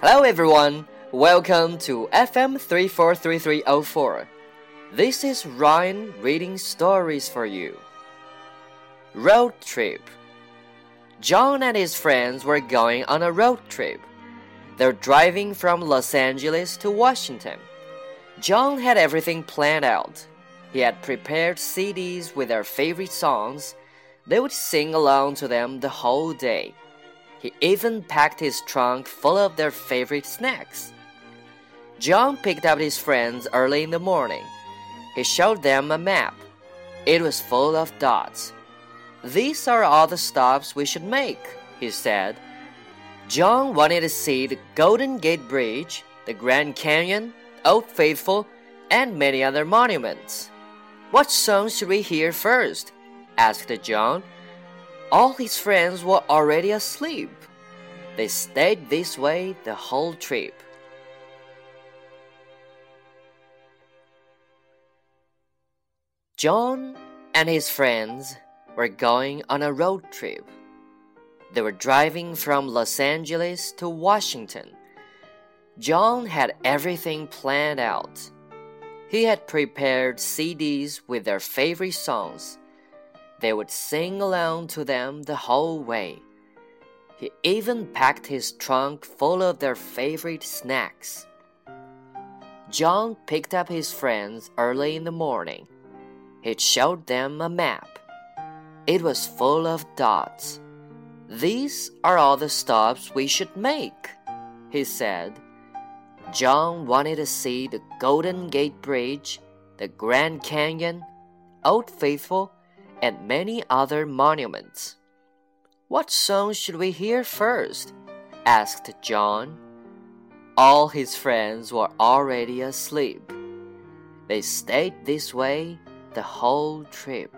Hello everyone, welcome to FM 343304. This is Ryan reading stories for you. Road trip. John and his friends were going on a road trip. They're driving from Los Angeles to Washington. John had everything planned out. He had prepared CDs with their favorite songs. They would sing along to them the whole day. He even packed his trunk full of their favorite snacks. John picked up his friends early in the morning. He showed them a map. It was full of dots. These are all the stops we should make, he said. John wanted to see the Golden Gate Bridge, the Grand Canyon, Old Faithful, and many other monuments. What song should we hear first? asked John. All his friends were already asleep. They stayed this way the whole trip. John and his friends were going on a road trip. They were driving from Los Angeles to Washington. John had everything planned out. He had prepared CDs with their favorite songs they would sing along to them the whole way. He even packed his trunk full of their favorite snacks. John picked up his friends early in the morning. He showed them a map. It was full of dots. These are all the stops we should make, he said. John wanted to see the Golden Gate Bridge, the Grand Canyon, Old Faithful, and many other monuments. What song should we hear first? asked John. All his friends were already asleep. They stayed this way the whole trip.